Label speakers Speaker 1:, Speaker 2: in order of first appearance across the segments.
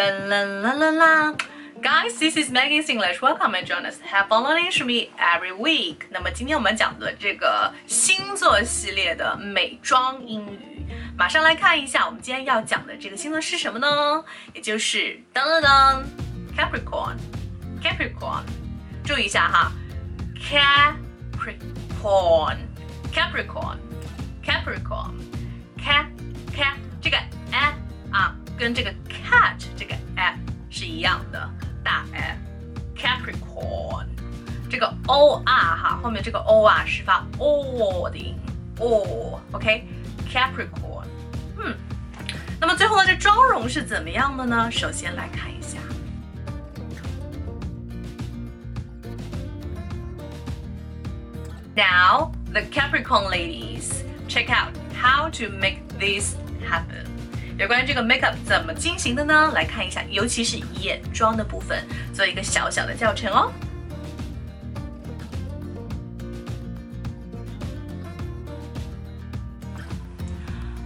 Speaker 1: La la la la la. Guys, this is Maggie English. Welcome and join us. Have fun learning with me every week. 那么今天我们讲的这个星座系列的美妆英语，马上来看一下我们今天要讲的这个星座是什么呢？也就是噔噔噔，Capricorn。Capricorn，注意一下哈，Capricorn，Capricorn，Capricorn，Cap Cap 这个 a 啊跟这个 cat。是一样的，大 a，Capricorn，这个 o r 哈，后面这个 o r 是发 o 的音，o，OK，Capricorn，嗯，那么最后呢，这妆容是怎么样的呢？首先来看一下。Now, the Capricorn ladies, check out how to make this happen. 有关于这个 makeup 怎么进行的呢？来看一下，尤其是眼妆的部分，做一个小小的教程哦。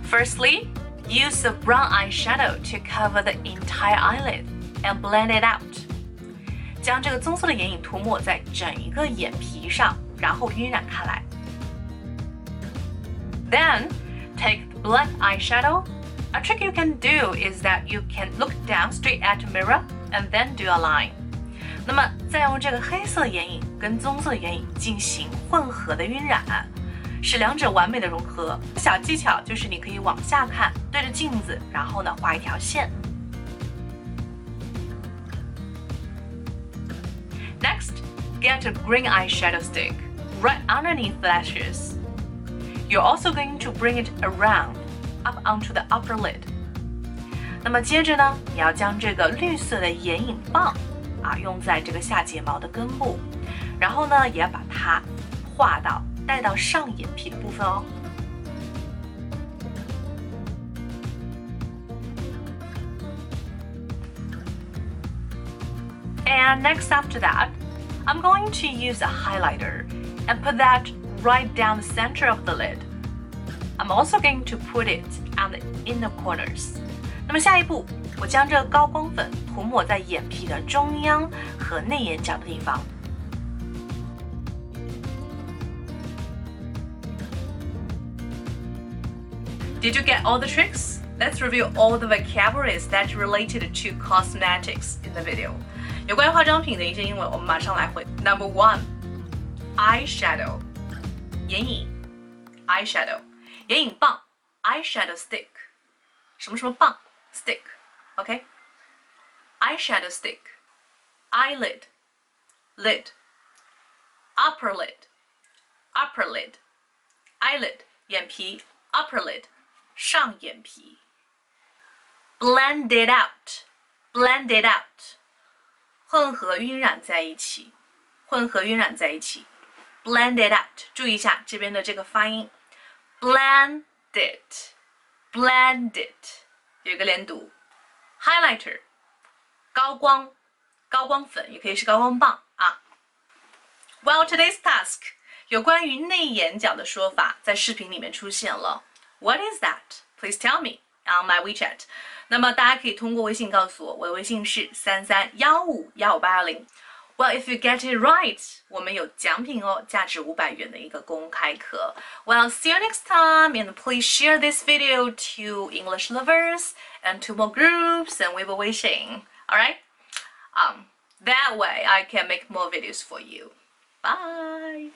Speaker 1: Firstly, use the brown eyeshadow to cover the entire eyelid and blend it out. 将这个棕色的眼影涂抹在整一个眼皮上。然后晕染开来。Then take the black eyeshadow. A trick you can do is that you can look down straight at the mirror and then do a line. 那么再用这个黑色眼影跟棕色眼影进行混合的晕染，使两者完美的融合。小技巧就是你可以往下看，对着镜子，然后呢画一条线。Next, get a green eyeshadow stick right underneath the lashes. You're also going to bring it around up onto the upper lid. 那么接着呢，你要将这个绿色的眼影棒啊用在这个下睫毛的根部，然后呢，也要把它画到带到上眼皮的部分哦。And next after that, I'm going to use a highlighter and put that right down the center of the lid. I'm also going to put it on the inner corners. 那么下一步，我将这个高光粉涂抹在眼皮的中央和内眼角的地方。Did you get all the tricks? Let's review all the vocabularies that related to cosmetics in the video. 有关化妆品的一些英文，我们马上来回。Number one eyeshadow 眼影，eyeshadow 眼影棒，eyeshadow stick 什么什么棒，stick，OK，eyeshadow stick eyelid lid upper lid upper lid eyelid 眼皮 upper lid 上眼皮，blend it out blend it out 混合晕染在一起，混合晕染在一起。blend it out，注意一下这边的这个发音 ，blend it，blend it，有一个连读。highlighter，高光，高光粉也可以是高光棒啊。Well today's task，有关于内眼角的说法在视频里面出现了。What is that? Please tell me on my WeChat。那么大家可以通过微信告诉我，我的微信是三三幺五幺五八幺零。Well, if you get it right，我们有奖品哦，价值五百元的一个公开课。Well, see you next time, and please share this video to English lovers and to more groups, and we will wishing. All right? Um, that way I can make more videos for you. Bye.